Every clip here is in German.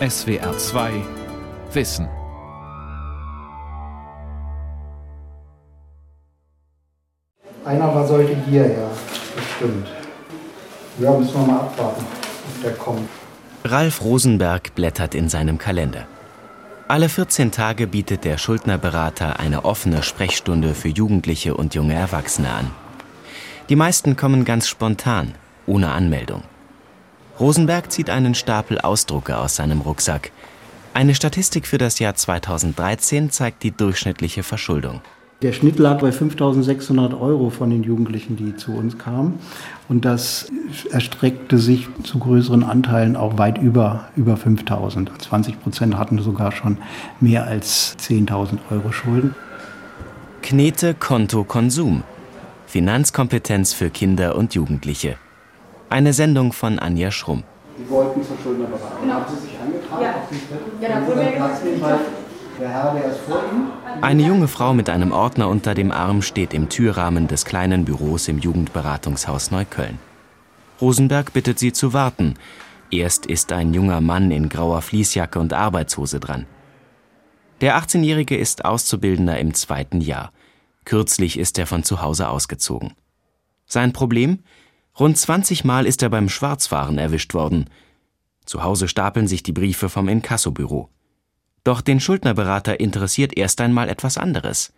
SWR 2 Wissen. Einer war sollte hierher, bestimmt. Ja, müssen wir mal abwarten, ob der kommt. Ralf Rosenberg blättert in seinem Kalender. Alle 14 Tage bietet der Schuldnerberater eine offene Sprechstunde für Jugendliche und junge Erwachsene an. Die meisten kommen ganz spontan, ohne Anmeldung. Rosenberg zieht einen Stapel Ausdrucke aus seinem Rucksack. Eine Statistik für das Jahr 2013 zeigt die durchschnittliche Verschuldung. Der Schnitt lag bei 5.600 Euro von den Jugendlichen, die zu uns kamen. Und das erstreckte sich zu größeren Anteilen auch weit über, über 5.000. 20 Prozent hatten sogar schon mehr als 10.000 Euro Schulden. Knete Konto Konsum. Finanzkompetenz für Kinder und Jugendliche. Eine Sendung von Anja Schrumm. Die wollten zur Schuldnerberatung. Genau. Haben Sie sich angetragen ja. auf? Ja, da wurde mir gesagt, der Herr, der ist vor Ihnen. Eine junge Frau mit einem Ordner unter dem Arm steht im Türrahmen des kleinen Büros im Jugendberatungshaus Neukölln. Rosenberg bittet sie zu warten. Erst ist ein junger Mann in grauer Fließjacke und Arbeitshose dran. Der 18-Jährige ist Auszubildender im zweiten Jahr. Kürzlich ist er von zu Hause ausgezogen. Sein Problem? Rund 20 Mal ist er beim Schwarzfahren erwischt worden. Zu Hause stapeln sich die Briefe vom Inkassobüro. Doch den Schuldnerberater interessiert erst einmal etwas anderes.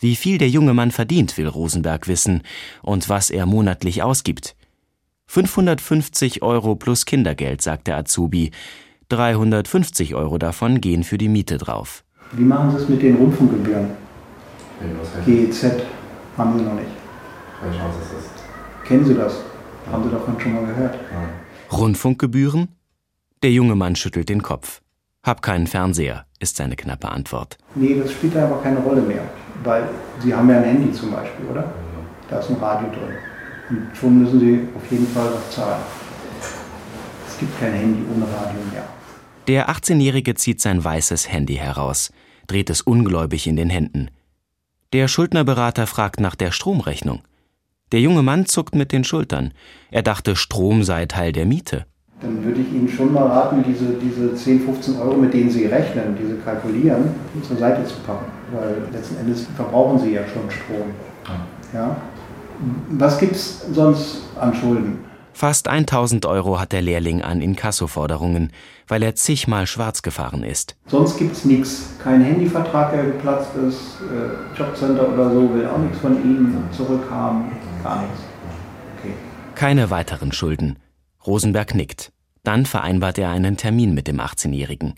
Wie viel der junge Mann verdient, will Rosenberg wissen und was er monatlich ausgibt. 550 Euro plus Kindergeld, sagt der Azubi. 350 Euro davon gehen für die Miete drauf. Wie machen Sie es mit den Rundfunkgebühren? GEZ haben Sie noch nicht. Welche Chance ist das? Kennen Sie das? Haben Sie davon schon mal gehört? Nein. Rundfunkgebühren? Der junge Mann schüttelt den Kopf. Hab keinen Fernseher, ist seine knappe Antwort. Nee, das spielt da aber keine Rolle mehr. Weil Sie haben ja ein Handy zum Beispiel, oder? Da ist ein Radio drin. Und schon müssen Sie auf jeden Fall was zahlen. Es gibt kein Handy ohne Radio mehr. Der 18-Jährige zieht sein weißes Handy heraus, dreht es ungläubig in den Händen. Der Schuldnerberater fragt nach der Stromrechnung. Der junge Mann zuckt mit den Schultern. Er dachte, Strom sei Teil der Miete. Dann würde ich Ihnen schon mal raten, diese, diese 10, 15 Euro, mit denen Sie rechnen, diese kalkulieren, zur Seite zu packen. Weil letzten Endes verbrauchen Sie ja schon Strom. Ja? Was gibt es sonst an Schulden? Fast 1000 Euro hat der Lehrling an Inkassoforderungen, weil er zigmal schwarz gefahren ist. Sonst gibt es nichts. Kein Handyvertrag, der geplatzt ist, äh, Jobcenter oder so will auch nichts von Ihnen zurückhaben. Gar nichts. Okay. Keine weiteren Schulden. Rosenberg nickt. Dann vereinbart er einen Termin mit dem 18-Jährigen.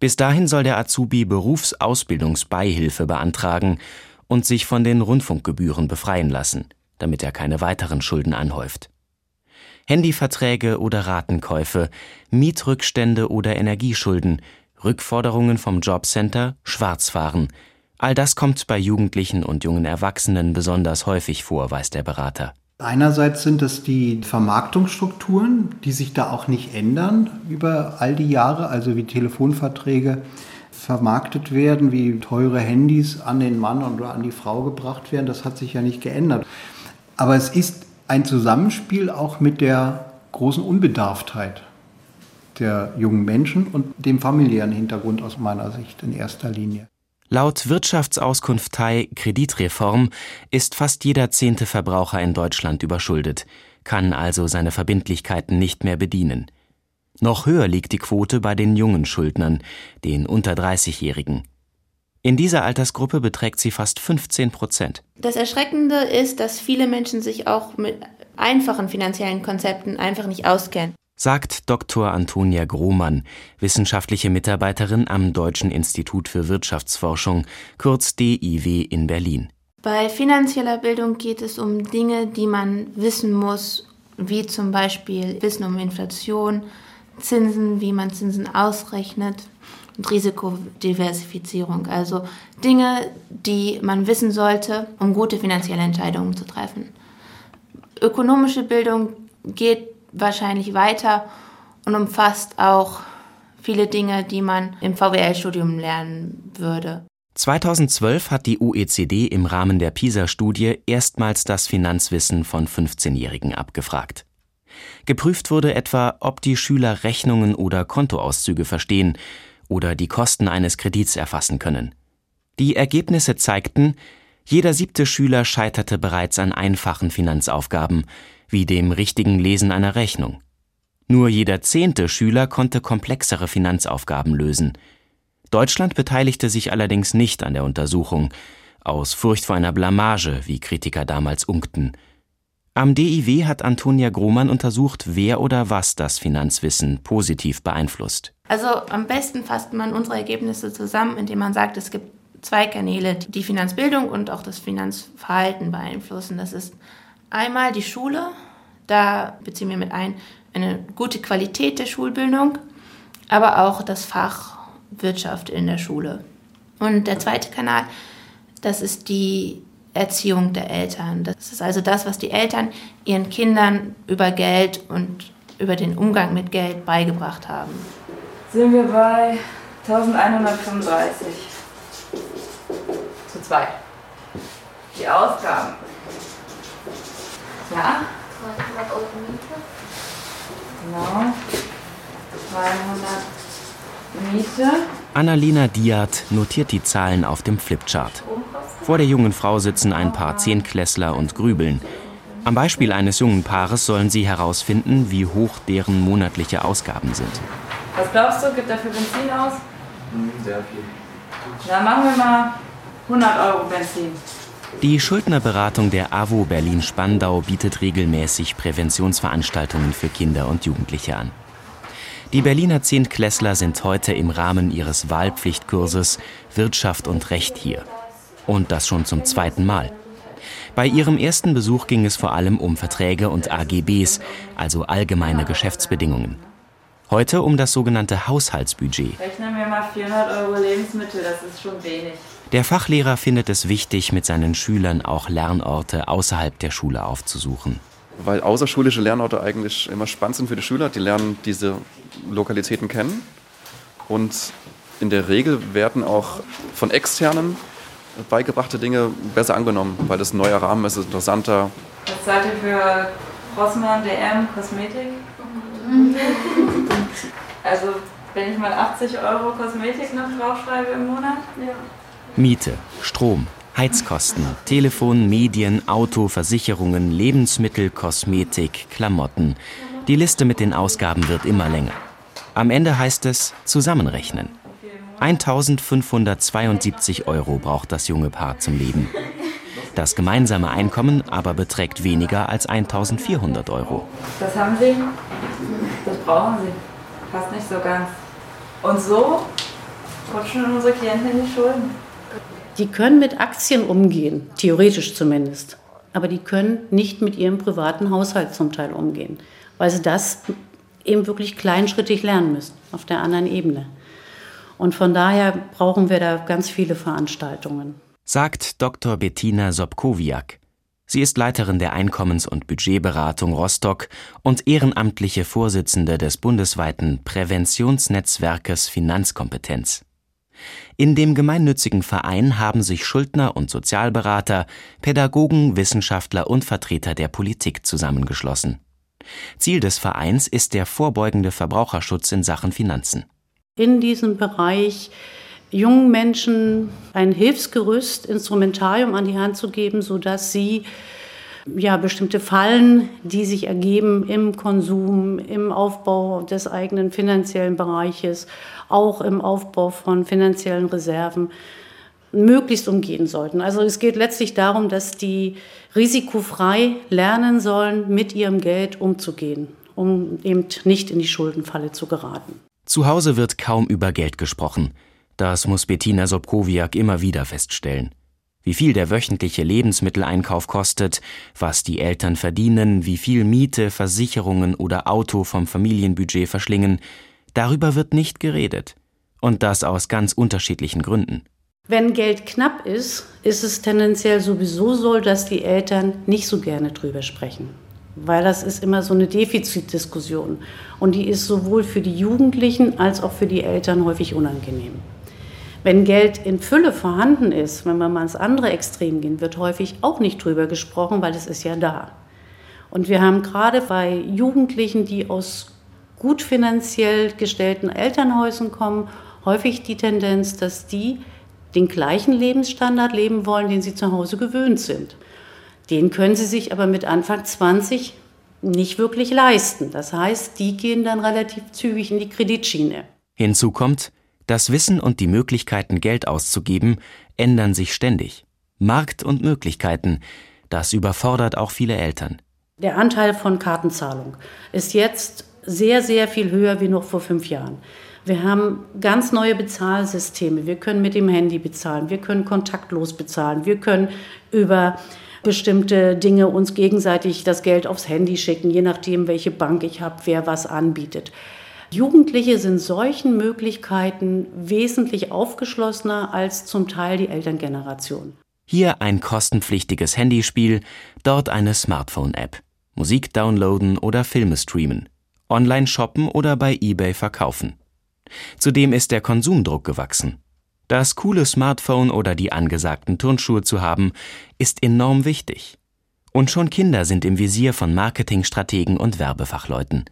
Bis dahin soll der Azubi Berufsausbildungsbeihilfe beantragen und sich von den Rundfunkgebühren befreien lassen, damit er keine weiteren Schulden anhäuft. Handyverträge oder Ratenkäufe, Mietrückstände oder Energieschulden, Rückforderungen vom Jobcenter, Schwarzfahren. All das kommt bei Jugendlichen und jungen Erwachsenen besonders häufig vor, weiß der Berater. Einerseits sind es die Vermarktungsstrukturen, die sich da auch nicht ändern über all die Jahre, also wie Telefonverträge vermarktet werden, wie teure Handys an den Mann oder an die Frau gebracht werden. Das hat sich ja nicht geändert. Aber es ist ein Zusammenspiel auch mit der großen Unbedarftheit der jungen Menschen und dem familiären Hintergrund aus meiner Sicht in erster Linie. Laut Wirtschaftsauskunftei Kreditreform ist fast jeder zehnte Verbraucher in Deutschland überschuldet, kann also seine Verbindlichkeiten nicht mehr bedienen. Noch höher liegt die Quote bei den jungen Schuldnern, den unter 30-Jährigen. In dieser Altersgruppe beträgt sie fast 15 Prozent. Das Erschreckende ist, dass viele Menschen sich auch mit einfachen finanziellen Konzepten einfach nicht auskennen sagt Dr. Antonia Grohmann, wissenschaftliche Mitarbeiterin am Deutschen Institut für Wirtschaftsforschung, kurz DIW in Berlin. Bei finanzieller Bildung geht es um Dinge, die man wissen muss, wie zum Beispiel Wissen um Inflation, Zinsen, wie man Zinsen ausrechnet und Risikodiversifizierung. Also Dinge, die man wissen sollte, um gute finanzielle Entscheidungen zu treffen. Ökonomische Bildung geht wahrscheinlich weiter und umfasst auch viele Dinge, die man im VWL-Studium lernen würde. 2012 hat die OECD im Rahmen der PISA-Studie erstmals das Finanzwissen von 15-Jährigen abgefragt. Geprüft wurde etwa, ob die Schüler Rechnungen oder Kontoauszüge verstehen oder die Kosten eines Kredits erfassen können. Die Ergebnisse zeigten, jeder siebte Schüler scheiterte bereits an einfachen Finanzaufgaben, wie dem richtigen Lesen einer Rechnung. Nur jeder zehnte Schüler konnte komplexere Finanzaufgaben lösen. Deutschland beteiligte sich allerdings nicht an der Untersuchung, aus Furcht vor einer Blamage, wie Kritiker damals unkten. Am DIW hat Antonia Grohmann untersucht, wer oder was das Finanzwissen positiv beeinflusst. Also am besten fasst man unsere Ergebnisse zusammen, indem man sagt, es gibt zwei Kanäle, die die Finanzbildung und auch das Finanzverhalten beeinflussen. Das ist einmal die Schule, da beziehen wir mit ein eine gute Qualität der Schulbildung, aber auch das Fach Wirtschaft in der Schule. Und der zweite Kanal, das ist die Erziehung der Eltern. Das ist also das, was die Eltern ihren Kindern über Geld und über den Umgang mit Geld beigebracht haben. Sind wir bei 1135 zu zwei. Die Ausgaben. Ja? 300 Euro Miete. Genau. 200 Miete. Annalena Diat notiert die Zahlen auf dem Flipchart. Vor der jungen Frau sitzen ein paar Zehnklässler und grübeln. Am Beispiel eines jungen Paares sollen sie herausfinden, wie hoch deren monatliche Ausgaben sind. Was glaubst du, gibt er für Benzin aus? Hm, Sehr viel. Dann machen wir mal 100 Euro Benzin. Die Schuldnerberatung der AWO Berlin-Spandau bietet regelmäßig Präventionsveranstaltungen für Kinder und Jugendliche an. Die Berliner Zehntklässler sind heute im Rahmen ihres Wahlpflichtkurses Wirtschaft und Recht hier. Und das schon zum zweiten Mal. Bei ihrem ersten Besuch ging es vor allem um Verträge und AGBs, also allgemeine Geschäftsbedingungen. Heute um das sogenannte Haushaltsbudget. Rechnen wir mal 400 Euro Lebensmittel, das ist schon wenig. Der Fachlehrer findet es wichtig, mit seinen Schülern auch Lernorte außerhalb der Schule aufzusuchen. Weil außerschulische Lernorte eigentlich immer spannend sind für die Schüler. Die lernen diese Lokalitäten kennen. Und in der Regel werden auch von externen beigebrachte Dinge besser angenommen, weil das ein neuer Rahmen ist, ist interessanter. Was zahlt ihr für Rossmann, DM, Kosmetik? Also, wenn ich mal 80 Euro Kosmetik noch draufschreibe im Monat? Ja. Miete, Strom, Heizkosten, Telefon, Medien, Auto, Versicherungen, Lebensmittel, Kosmetik, Klamotten. Die Liste mit den Ausgaben wird immer länger. Am Ende heißt es zusammenrechnen. 1572 Euro braucht das junge Paar zum Leben. Das gemeinsame Einkommen aber beträgt weniger als 1400 Euro. Das haben Sie? Das brauchen Sie. Passt nicht so ganz. Und so rutschen unsere Klienten in die Schulden. Die können mit Aktien umgehen, theoretisch zumindest. Aber die können nicht mit ihrem privaten Haushalt zum Teil umgehen, weil sie das eben wirklich kleinschrittig lernen müssen, auf der anderen Ebene. Und von daher brauchen wir da ganz viele Veranstaltungen. Sagt Dr. Bettina Sobkowiak. Sie ist Leiterin der Einkommens- und Budgetberatung Rostock und ehrenamtliche Vorsitzende des bundesweiten Präventionsnetzwerkes Finanzkompetenz. In dem gemeinnützigen Verein haben sich Schuldner und Sozialberater, Pädagogen, Wissenschaftler und Vertreter der Politik zusammengeschlossen. Ziel des Vereins ist der vorbeugende Verbraucherschutz in Sachen Finanzen. In diesem Bereich jungen Menschen ein Hilfsgerüst, Instrumentarium an die Hand zu geben, sodass sie ja, bestimmte Fallen, die sich ergeben im Konsum, im Aufbau des eigenen finanziellen Bereiches, auch im Aufbau von finanziellen Reserven, möglichst umgehen sollten. Also es geht letztlich darum, dass die risikofrei lernen sollen, mit ihrem Geld umzugehen, um eben nicht in die Schuldenfalle zu geraten. Zu Hause wird kaum über Geld gesprochen. Das muss Bettina Sobkowiak immer wieder feststellen. Wie viel der wöchentliche Lebensmitteleinkauf kostet, was die Eltern verdienen, wie viel Miete, Versicherungen oder Auto vom Familienbudget verschlingen, darüber wird nicht geredet. Und das aus ganz unterschiedlichen Gründen. Wenn Geld knapp ist, ist es tendenziell sowieso so, dass die Eltern nicht so gerne drüber sprechen. Weil das ist immer so eine Defizitdiskussion. Und die ist sowohl für die Jugendlichen als auch für die Eltern häufig unangenehm. Wenn Geld in Fülle vorhanden ist, wenn wir mal ins andere Extrem gehen, wird häufig auch nicht drüber gesprochen, weil es ist ja da. Und wir haben gerade bei Jugendlichen, die aus gut finanziell gestellten Elternhäusern kommen, häufig die Tendenz, dass die den gleichen Lebensstandard leben wollen, den sie zu Hause gewöhnt sind. Den können sie sich aber mit Anfang 20 nicht wirklich leisten. Das heißt, die gehen dann relativ zügig in die Kreditschiene. Hinzu kommt, das Wissen und die Möglichkeiten, Geld auszugeben, ändern sich ständig. Markt und Möglichkeiten, das überfordert auch viele Eltern. Der Anteil von Kartenzahlung ist jetzt sehr, sehr viel höher wie noch vor fünf Jahren. Wir haben ganz neue Bezahlsysteme. Wir können mit dem Handy bezahlen, wir können kontaktlos bezahlen, wir können über bestimmte Dinge uns gegenseitig das Geld aufs Handy schicken, je nachdem, welche Bank ich habe, wer was anbietet. Jugendliche sind solchen Möglichkeiten wesentlich aufgeschlossener als zum Teil die Elterngeneration. Hier ein kostenpflichtiges Handyspiel, dort eine Smartphone-App. Musik downloaden oder Filme streamen. Online shoppen oder bei eBay verkaufen. Zudem ist der Konsumdruck gewachsen. Das coole Smartphone oder die angesagten Turnschuhe zu haben, ist enorm wichtig. Und schon Kinder sind im Visier von Marketingstrategen und Werbefachleuten.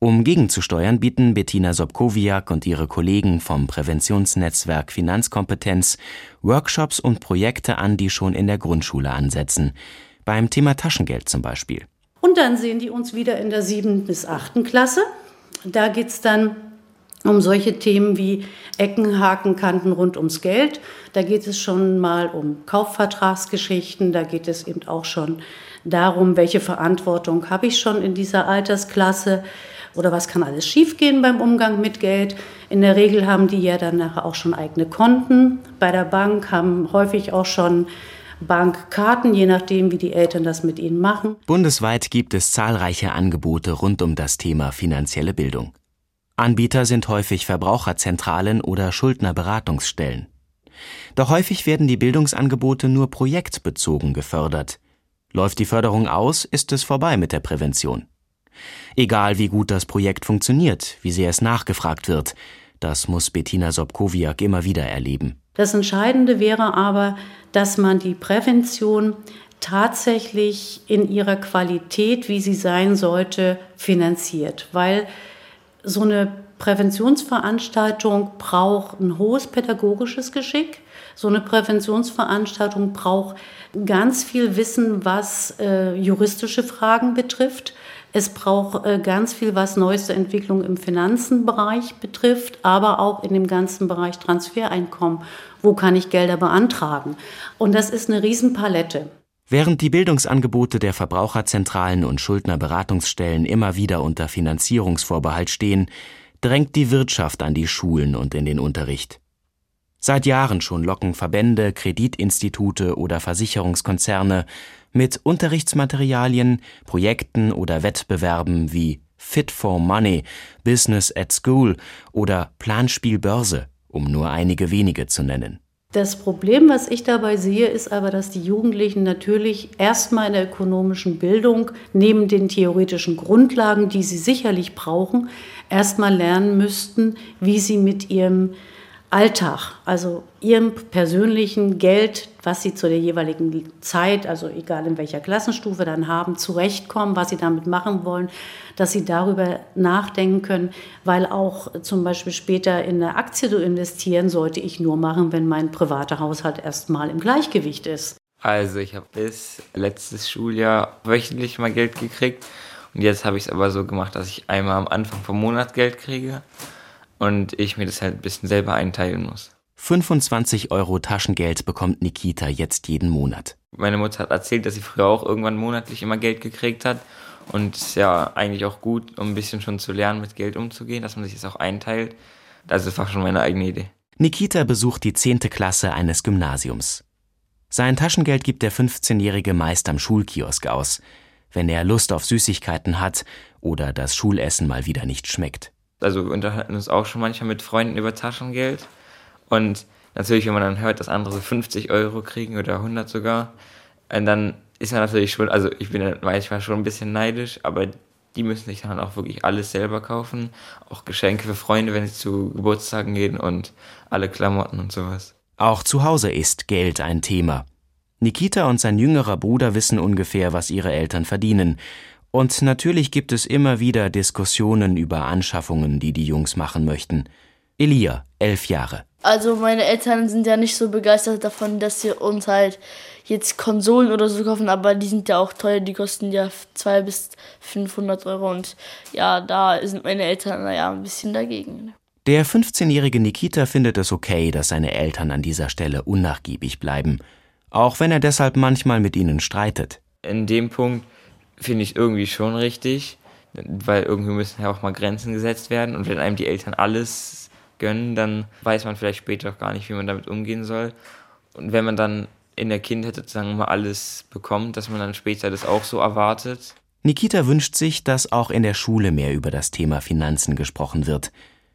Um gegenzusteuern, bieten Bettina Sobkowiak und ihre Kollegen vom Präventionsnetzwerk Finanzkompetenz Workshops und Projekte an, die schon in der Grundschule ansetzen. Beim Thema Taschengeld zum Beispiel. Und dann sehen die uns wieder in der siebten bis achten Klasse. Da geht es dann um solche Themen wie Ecken, Haken, Kanten rund ums Geld. Da geht es schon mal um Kaufvertragsgeschichten, da geht es eben auch schon darum, welche Verantwortung habe ich schon in dieser Altersklasse oder was kann alles schiefgehen beim Umgang mit Geld. In der Regel haben die ja dann auch schon eigene Konten bei der Bank, haben häufig auch schon Bankkarten, je nachdem, wie die Eltern das mit ihnen machen. Bundesweit gibt es zahlreiche Angebote rund um das Thema finanzielle Bildung. Anbieter sind häufig Verbraucherzentralen oder Schuldnerberatungsstellen. Doch häufig werden die Bildungsangebote nur projektbezogen gefördert. Läuft die Förderung aus, ist es vorbei mit der Prävention. Egal wie gut das Projekt funktioniert, wie sehr es nachgefragt wird, das muss Bettina Sobkowiak immer wieder erleben. Das Entscheidende wäre aber, dass man die Prävention tatsächlich in ihrer Qualität, wie sie sein sollte, finanziert, weil so eine Präventionsveranstaltung braucht ein hohes pädagogisches Geschick. So eine Präventionsveranstaltung braucht ganz viel Wissen, was äh, juristische Fragen betrifft. Es braucht äh, ganz viel, was neueste Entwicklung im Finanzenbereich betrifft, aber auch in dem ganzen Bereich Transfereinkommen. Wo kann ich Gelder beantragen? Und das ist eine Riesenpalette. Während die Bildungsangebote der Verbraucherzentralen und Schuldnerberatungsstellen immer wieder unter Finanzierungsvorbehalt stehen, drängt die Wirtschaft an die Schulen und in den Unterricht. Seit Jahren schon locken Verbände, Kreditinstitute oder Versicherungskonzerne mit Unterrichtsmaterialien, Projekten oder Wettbewerben wie Fit for Money, Business at School oder Planspiel Börse, um nur einige wenige zu nennen. Das Problem, was ich dabei sehe, ist aber, dass die Jugendlichen natürlich erstmal in der ökonomischen Bildung neben den theoretischen Grundlagen, die sie sicherlich brauchen, erstmal lernen müssten, wie sie mit ihrem Alltag, also ihrem persönlichen Geld, was sie zu der jeweiligen Zeit, also egal in welcher Klassenstufe dann haben, zurechtkommen, was sie damit machen wollen, dass sie darüber nachdenken können, weil auch zum Beispiel später in eine Aktie zu investieren, sollte ich nur machen, wenn mein privater Haushalt erstmal im Gleichgewicht ist. Also ich habe bis letztes Schuljahr wöchentlich mal Geld gekriegt. Und jetzt habe ich es aber so gemacht, dass ich einmal am Anfang vom Monat Geld kriege und ich mir das halt ein bisschen selber einteilen muss. 25 Euro Taschengeld bekommt Nikita jetzt jeden Monat. Meine Mutter hat erzählt, dass sie früher auch irgendwann monatlich immer Geld gekriegt hat. Und es ist ja eigentlich auch gut, um ein bisschen schon zu lernen, mit Geld umzugehen, dass man sich das auch einteilt. Das ist einfach schon meine eigene Idee. Nikita besucht die 10. Klasse eines Gymnasiums. Sein Taschengeld gibt der 15-Jährige meist am Schulkiosk aus, wenn er Lust auf Süßigkeiten hat oder das Schulessen mal wieder nicht schmeckt. Also wir unterhalten uns auch schon manchmal mit Freunden über Taschengeld. Und natürlich, wenn man dann hört, dass andere so 50 Euro kriegen oder 100 sogar, äh, dann ist man natürlich schon, also ich bin manchmal schon ein bisschen neidisch, aber die müssen sich dann auch wirklich alles selber kaufen. Auch Geschenke für Freunde, wenn sie zu Geburtstagen gehen und alle Klamotten und sowas. Auch zu Hause ist Geld ein Thema. Nikita und sein jüngerer Bruder wissen ungefähr, was ihre Eltern verdienen. Und natürlich gibt es immer wieder Diskussionen über Anschaffungen, die die Jungs machen möchten. Elia, elf Jahre. Also meine Eltern sind ja nicht so begeistert davon, dass sie uns halt jetzt Konsolen oder so kaufen, aber die sind ja auch teuer, die kosten ja 200 bis 500 Euro und ja, da sind meine Eltern naja ein bisschen dagegen. Der 15-jährige Nikita findet es okay, dass seine Eltern an dieser Stelle unnachgiebig bleiben, auch wenn er deshalb manchmal mit ihnen streitet. In dem Punkt finde ich irgendwie schon richtig, weil irgendwie müssen ja auch mal Grenzen gesetzt werden und wenn einem die Eltern alles gönnen, dann weiß man vielleicht später auch gar nicht, wie man damit umgehen soll. Und wenn man dann in der Kindheit sozusagen mal alles bekommt, dass man dann später das auch so erwartet. Nikita wünscht sich, dass auch in der Schule mehr über das Thema Finanzen gesprochen wird.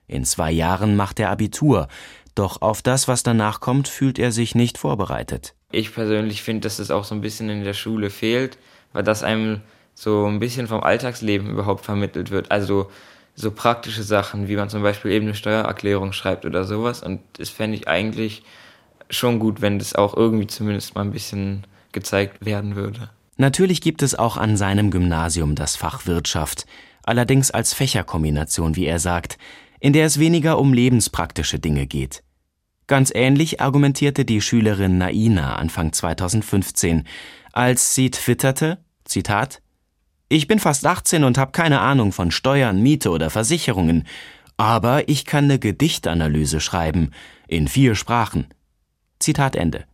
In zwei Jahren macht er Abitur, doch auf das, was danach kommt, fühlt er sich nicht vorbereitet. Ich persönlich finde, dass es auch so ein bisschen in der Schule fehlt, weil das einem so ein bisschen vom Alltagsleben überhaupt vermittelt wird. Also so praktische Sachen, wie man zum Beispiel eben eine Steuererklärung schreibt oder sowas. Und das fände ich eigentlich schon gut, wenn das auch irgendwie zumindest mal ein bisschen gezeigt werden würde. Natürlich gibt es auch an seinem Gymnasium das Fach Wirtschaft, allerdings als Fächerkombination, wie er sagt, in der es weniger um lebenspraktische Dinge geht. Ganz ähnlich argumentierte die Schülerin Naina Anfang 2015, als sie twitterte, Zitat, Ich bin fast 18 und habe keine Ahnung von Steuern, Miete oder Versicherungen, aber ich kann eine Gedichtanalyse schreiben, in vier Sprachen. Zitat Ende.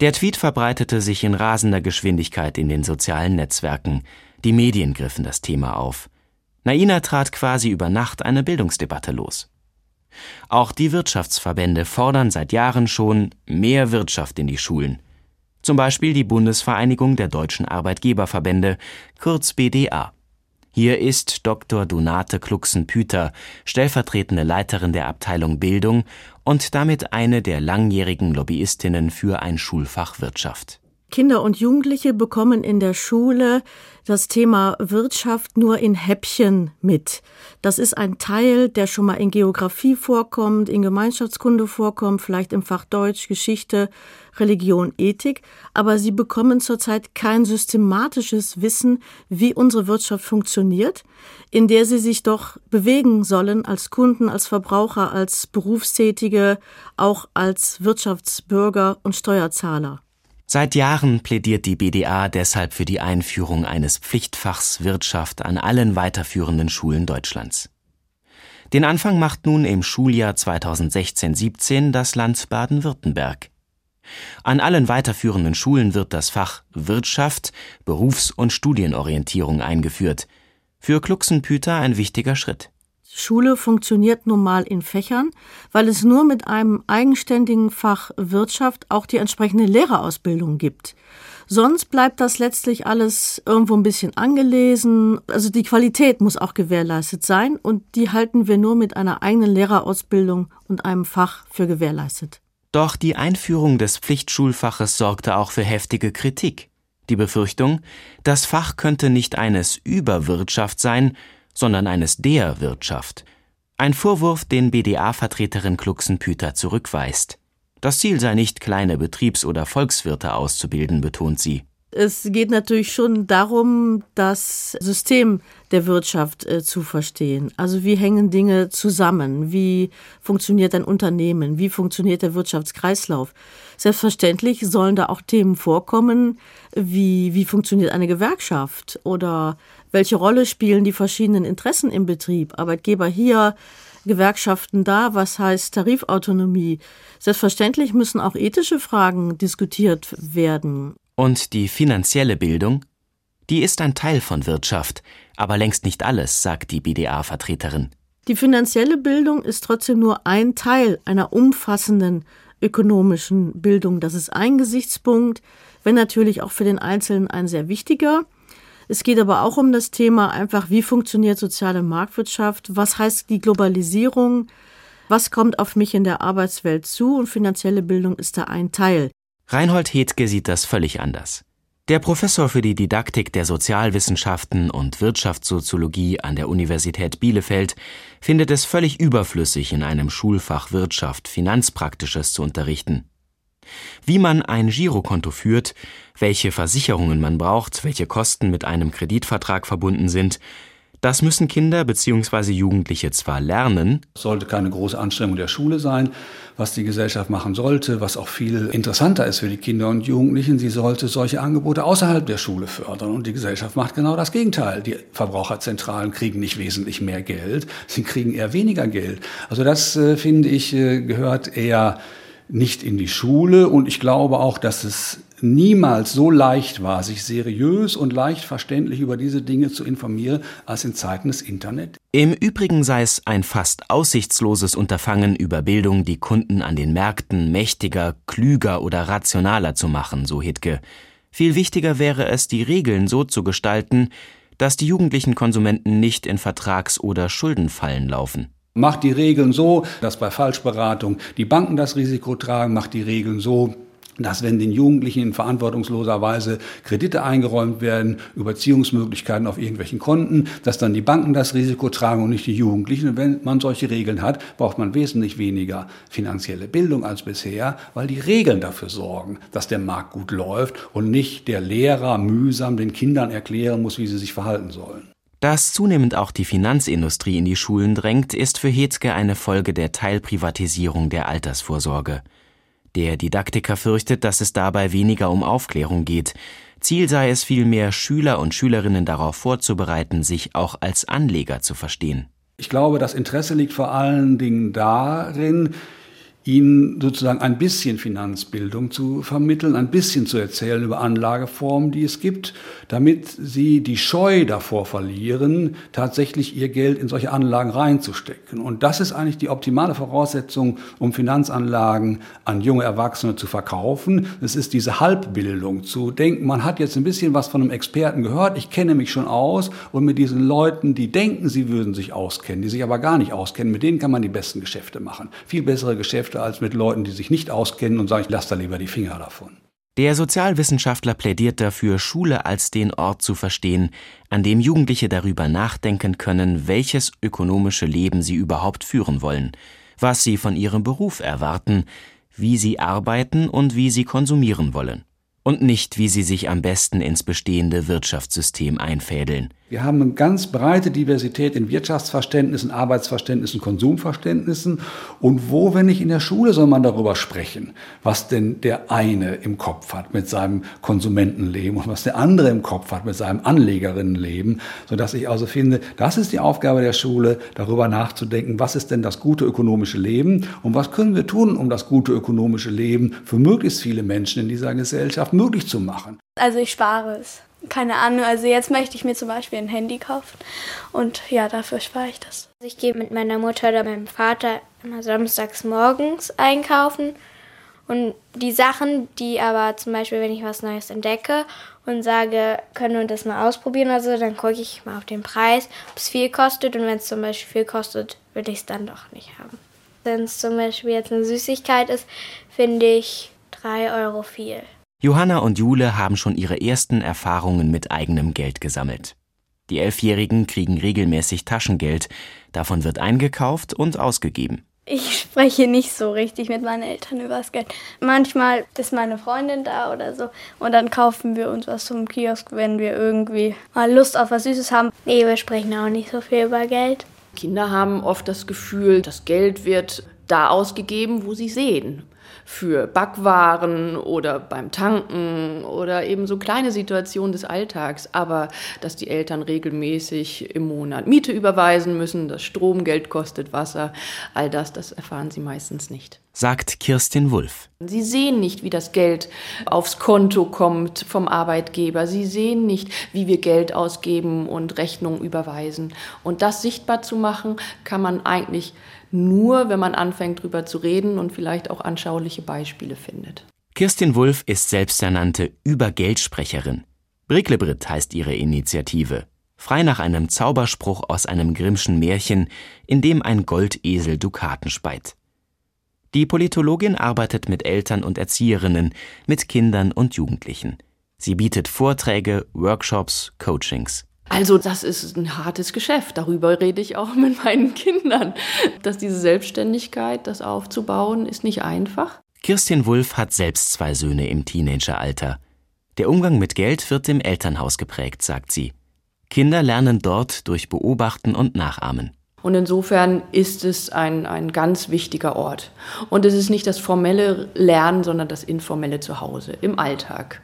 Der Tweet verbreitete sich in rasender Geschwindigkeit in den sozialen Netzwerken. Die Medien griffen das Thema auf. Naina trat quasi über Nacht eine Bildungsdebatte los. Auch die Wirtschaftsverbände fordern seit Jahren schon mehr Wirtschaft in die Schulen. Zum Beispiel die Bundesvereinigung der deutschen Arbeitgeberverbände, kurz BDA. Hier ist Dr. Donate Kluxen-Püter, stellvertretende Leiterin der Abteilung Bildung und damit eine der langjährigen Lobbyistinnen für ein Schulfach Wirtschaft. Kinder und Jugendliche bekommen in der Schule das Thema Wirtschaft nur in Häppchen mit. Das ist ein Teil, der schon mal in Geografie vorkommt, in Gemeinschaftskunde vorkommt, vielleicht im Fach Deutsch, Geschichte, Religion, Ethik, aber sie bekommen zurzeit kein systematisches Wissen, wie unsere Wirtschaft funktioniert, in der sie sich doch bewegen sollen als Kunden, als Verbraucher, als Berufstätige, auch als Wirtschaftsbürger und Steuerzahler. Seit Jahren plädiert die BDA deshalb für die Einführung eines Pflichtfachs Wirtschaft an allen weiterführenden Schulen Deutschlands. Den Anfang macht nun im Schuljahr 2016-17 das Land Baden-Württemberg. An allen weiterführenden Schulen wird das Fach Wirtschaft, Berufs- und Studienorientierung eingeführt. Für Kluxenpüter ein wichtiger Schritt. Schule funktioniert nun mal in Fächern, weil es nur mit einem eigenständigen Fach Wirtschaft auch die entsprechende Lehrerausbildung gibt. Sonst bleibt das letztlich alles irgendwo ein bisschen angelesen. Also die Qualität muss auch gewährleistet sein und die halten wir nur mit einer eigenen Lehrerausbildung und einem Fach für gewährleistet. Doch die Einführung des Pflichtschulfaches sorgte auch für heftige Kritik. Die Befürchtung, das Fach könnte nicht eines über Wirtschaft sein, sondern eines der Wirtschaft. Ein Vorwurf, den BDA-Vertreterin Kluxenpüter zurückweist. Das Ziel sei nicht, kleine Betriebs- oder Volkswirte auszubilden, betont sie. Es geht natürlich schon darum, das System der Wirtschaft äh, zu verstehen. Also wie hängen Dinge zusammen? Wie funktioniert ein Unternehmen? Wie funktioniert der Wirtschaftskreislauf? Selbstverständlich sollen da auch Themen vorkommen, wie wie funktioniert eine Gewerkschaft oder welche Rolle spielen die verschiedenen Interessen im Betrieb? Arbeitgeber hier, Gewerkschaften da, was heißt Tarifautonomie? Selbstverständlich müssen auch ethische Fragen diskutiert werden. Und die finanzielle Bildung? Die ist ein Teil von Wirtschaft, aber längst nicht alles, sagt die BDA-Vertreterin. Die finanzielle Bildung ist trotzdem nur ein Teil einer umfassenden ökonomischen Bildung. Das ist ein Gesichtspunkt, wenn natürlich auch für den Einzelnen ein sehr wichtiger. Es geht aber auch um das Thema einfach, wie funktioniert soziale Marktwirtschaft, was heißt die Globalisierung, was kommt auf mich in der Arbeitswelt zu und finanzielle Bildung ist da ein Teil. Reinhold Hetke sieht das völlig anders. Der Professor für die Didaktik der Sozialwissenschaften und Wirtschaftssoziologie an der Universität Bielefeld findet es völlig überflüssig, in einem Schulfach Wirtschaft Finanzpraktisches zu unterrichten. Wie man ein Girokonto führt, welche Versicherungen man braucht, welche Kosten mit einem Kreditvertrag verbunden sind, das müssen Kinder bzw. Jugendliche zwar lernen, sollte keine große Anstrengung der Schule sein, was die Gesellschaft machen sollte, was auch viel interessanter ist für die Kinder und Jugendlichen. Sie sollte solche Angebote außerhalb der Schule fördern. Und die Gesellschaft macht genau das Gegenteil. Die Verbraucherzentralen kriegen nicht wesentlich mehr Geld, sie kriegen eher weniger Geld. Also das, äh, finde ich, äh, gehört eher nicht in die Schule. Und ich glaube auch, dass es niemals so leicht war, sich seriös und leicht verständlich über diese Dinge zu informieren, als in Zeiten des Internet. Im Übrigen sei es ein fast aussichtsloses Unterfangen, über Bildung die Kunden an den Märkten mächtiger, klüger oder rationaler zu machen, so Hittke. Viel wichtiger wäre es, die Regeln so zu gestalten, dass die jugendlichen Konsumenten nicht in Vertrags- oder Schuldenfallen laufen. Macht die Regeln so, dass bei Falschberatung die Banken das Risiko tragen, macht die Regeln so, dass wenn den Jugendlichen in verantwortungsloser Weise Kredite eingeräumt werden, Überziehungsmöglichkeiten auf irgendwelchen Konten, dass dann die Banken das Risiko tragen und nicht die Jugendlichen. Und wenn man solche Regeln hat, braucht man wesentlich weniger finanzielle Bildung als bisher, weil die Regeln dafür sorgen, dass der Markt gut läuft und nicht der Lehrer mühsam den Kindern erklären muss, wie sie sich verhalten sollen. Dass zunehmend auch die Finanzindustrie in die Schulen drängt, ist für Hetzke eine Folge der Teilprivatisierung der Altersvorsorge. Der Didaktiker fürchtet, dass es dabei weniger um Aufklärung geht. Ziel sei es vielmehr, Schüler und Schülerinnen darauf vorzubereiten, sich auch als Anleger zu verstehen. Ich glaube, das Interesse liegt vor allen Dingen darin, ihnen sozusagen ein bisschen Finanzbildung zu vermitteln, ein bisschen zu erzählen über Anlageformen, die es gibt, damit sie die Scheu davor verlieren, tatsächlich ihr Geld in solche Anlagen reinzustecken. Und das ist eigentlich die optimale Voraussetzung, um Finanzanlagen an junge Erwachsene zu verkaufen. Es ist diese Halbbildung, zu denken, man hat jetzt ein bisschen was von einem Experten gehört, ich kenne mich schon aus und mit diesen Leuten, die denken, sie würden sich auskennen, die sich aber gar nicht auskennen, mit denen kann man die besten Geschäfte machen. Viel bessere Geschäfte Geschäfte als mit Leuten, die sich nicht auskennen und sagen, ich lasse da lieber die Finger davon. Der Sozialwissenschaftler plädiert dafür, Schule als den Ort zu verstehen, an dem Jugendliche darüber nachdenken können, welches ökonomische Leben sie überhaupt führen wollen, was sie von ihrem Beruf erwarten, wie sie arbeiten und wie sie konsumieren wollen. Und nicht, wie sie sich am besten ins bestehende Wirtschaftssystem einfädeln. Wir haben eine ganz breite Diversität in Wirtschaftsverständnissen, Arbeitsverständnissen, Konsumverständnissen. Und wo, wenn nicht in der Schule, soll man darüber sprechen, was denn der eine im Kopf hat mit seinem Konsumentenleben und was der andere im Kopf hat mit seinem Anlegerinnenleben. Sodass ich also finde, das ist die Aufgabe der Schule, darüber nachzudenken, was ist denn das gute ökonomische Leben und was können wir tun, um das gute ökonomische Leben für möglichst viele Menschen in dieser Gesellschaft möglich zu machen. Also ich spare es keine Ahnung, also jetzt möchte ich mir zum Beispiel ein Handy kaufen und ja, dafür spare ich das. Ich gehe mit meiner Mutter oder meinem Vater immer samstags morgens einkaufen und die Sachen, die aber zum Beispiel, wenn ich was Neues entdecke und sage, können wir das mal ausprobieren oder so, dann gucke ich mal auf den Preis, ob es viel kostet und wenn es zum Beispiel viel kostet, will ich es dann doch nicht haben. Wenn es zum Beispiel jetzt eine Süßigkeit ist, finde ich 3 Euro viel. Johanna und Jule haben schon ihre ersten Erfahrungen mit eigenem Geld gesammelt. Die Elfjährigen kriegen regelmäßig Taschengeld. Davon wird eingekauft und ausgegeben. Ich spreche nicht so richtig mit meinen Eltern über das Geld. Manchmal ist meine Freundin da oder so und dann kaufen wir uns was zum Kiosk, wenn wir irgendwie mal Lust auf was Süßes haben. Nee, wir sprechen auch nicht so viel über Geld. Kinder haben oft das Gefühl, das Geld wird da ausgegeben, wo sie sehen für Backwaren oder beim Tanken oder eben so kleine Situationen des Alltags. Aber dass die Eltern regelmäßig im Monat Miete überweisen müssen, dass Stromgeld kostet, Wasser, all das, das erfahren sie meistens nicht. Sagt Kirstin Wulff. Sie sehen nicht, wie das Geld aufs Konto kommt vom Arbeitgeber. Sie sehen nicht, wie wir Geld ausgeben und Rechnungen überweisen. Und das sichtbar zu machen, kann man eigentlich nur, wenn man anfängt, drüber zu reden und vielleicht auch anschauliche Beispiele findet. Kirstin Wulff ist selbsternannte Übergeldsprecherin. Bricklebrit heißt ihre Initiative. Frei nach einem Zauberspruch aus einem Grimmschen Märchen, in dem ein Goldesel Dukaten speit. Die Politologin arbeitet mit Eltern und Erzieherinnen, mit Kindern und Jugendlichen. Sie bietet Vorträge, Workshops, Coachings. Also das ist ein hartes Geschäft. Darüber rede ich auch mit meinen Kindern. Dass diese Selbstständigkeit, das aufzubauen, ist nicht einfach. Kirstin Wulff hat selbst zwei Söhne im Teenageralter. Der Umgang mit Geld wird im Elternhaus geprägt, sagt sie. Kinder lernen dort durch Beobachten und Nachahmen. Und insofern ist es ein, ein ganz wichtiger Ort. Und es ist nicht das formelle Lernen, sondern das informelle Zuhause im Alltag.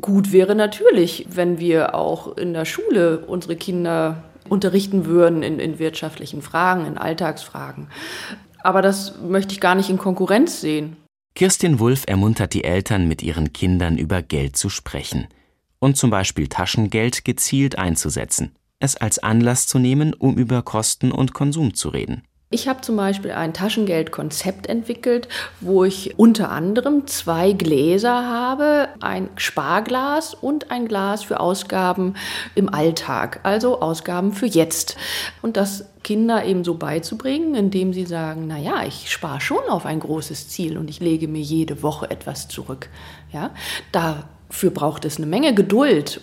Gut wäre natürlich, wenn wir auch in der Schule unsere Kinder unterrichten würden in, in wirtschaftlichen Fragen, in Alltagsfragen. Aber das möchte ich gar nicht in Konkurrenz sehen. Kirstin Wulff ermuntert die Eltern, mit ihren Kindern über Geld zu sprechen und zum Beispiel Taschengeld gezielt einzusetzen, es als Anlass zu nehmen, um über Kosten und Konsum zu reden. Ich habe zum Beispiel ein Taschengeldkonzept entwickelt, wo ich unter anderem zwei Gläser habe, ein Sparglas und ein Glas für Ausgaben im Alltag, also Ausgaben für jetzt. Und das Kinder eben so beizubringen, indem sie sagen, na ja, ich spare schon auf ein großes Ziel und ich lege mir jede Woche etwas zurück. Ja, da Dafür braucht es eine Menge Geduld.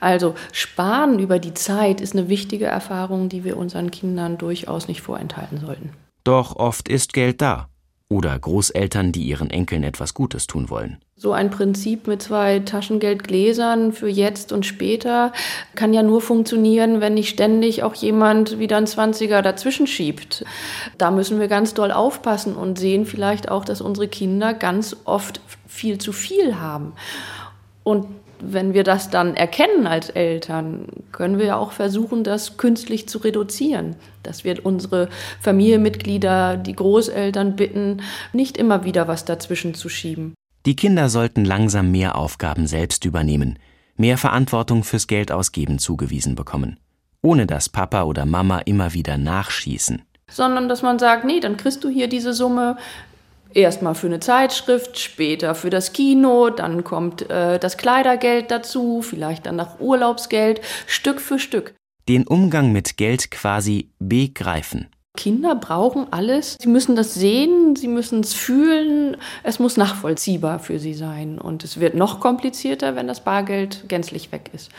Also Sparen über die Zeit ist eine wichtige Erfahrung, die wir unseren Kindern durchaus nicht vorenthalten sollten. Doch oft ist Geld da. Oder Großeltern, die ihren Enkeln etwas Gutes tun wollen. So ein Prinzip mit zwei Taschengeldgläsern für jetzt und später kann ja nur funktionieren, wenn nicht ständig auch jemand wieder einen Zwanziger dazwischen schiebt. Da müssen wir ganz doll aufpassen und sehen vielleicht auch, dass unsere Kinder ganz oft viel zu viel haben. Und wenn wir das dann erkennen als Eltern, können wir ja auch versuchen, das künstlich zu reduzieren. Dass wir unsere Familienmitglieder, die Großeltern bitten, nicht immer wieder was dazwischen zu schieben. Die Kinder sollten langsam mehr Aufgaben selbst übernehmen, mehr Verantwortung fürs Geldausgeben zugewiesen bekommen, ohne dass Papa oder Mama immer wieder nachschießen. Sondern dass man sagt, nee, dann kriegst du hier diese Summe, Erstmal für eine Zeitschrift, später für das Kino, dann kommt äh, das Kleidergeld dazu, vielleicht dann nach Urlaubsgeld, Stück für Stück. Den Umgang mit Geld quasi begreifen. Kinder brauchen alles. Sie müssen das sehen, sie müssen es fühlen. Es muss nachvollziehbar für sie sein. Und es wird noch komplizierter, wenn das Bargeld gänzlich weg ist.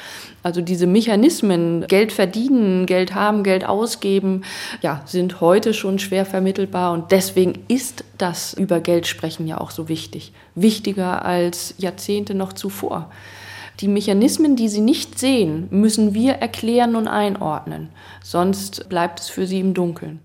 Also diese Mechanismen, Geld verdienen, Geld haben, Geld ausgeben, ja, sind heute schon schwer vermittelbar. Und deswegen ist das über Geld sprechen ja auch so wichtig. Wichtiger als Jahrzehnte noch zuvor. Die Mechanismen, die sie nicht sehen, müssen wir erklären und einordnen, sonst bleibt es für sie im Dunkeln.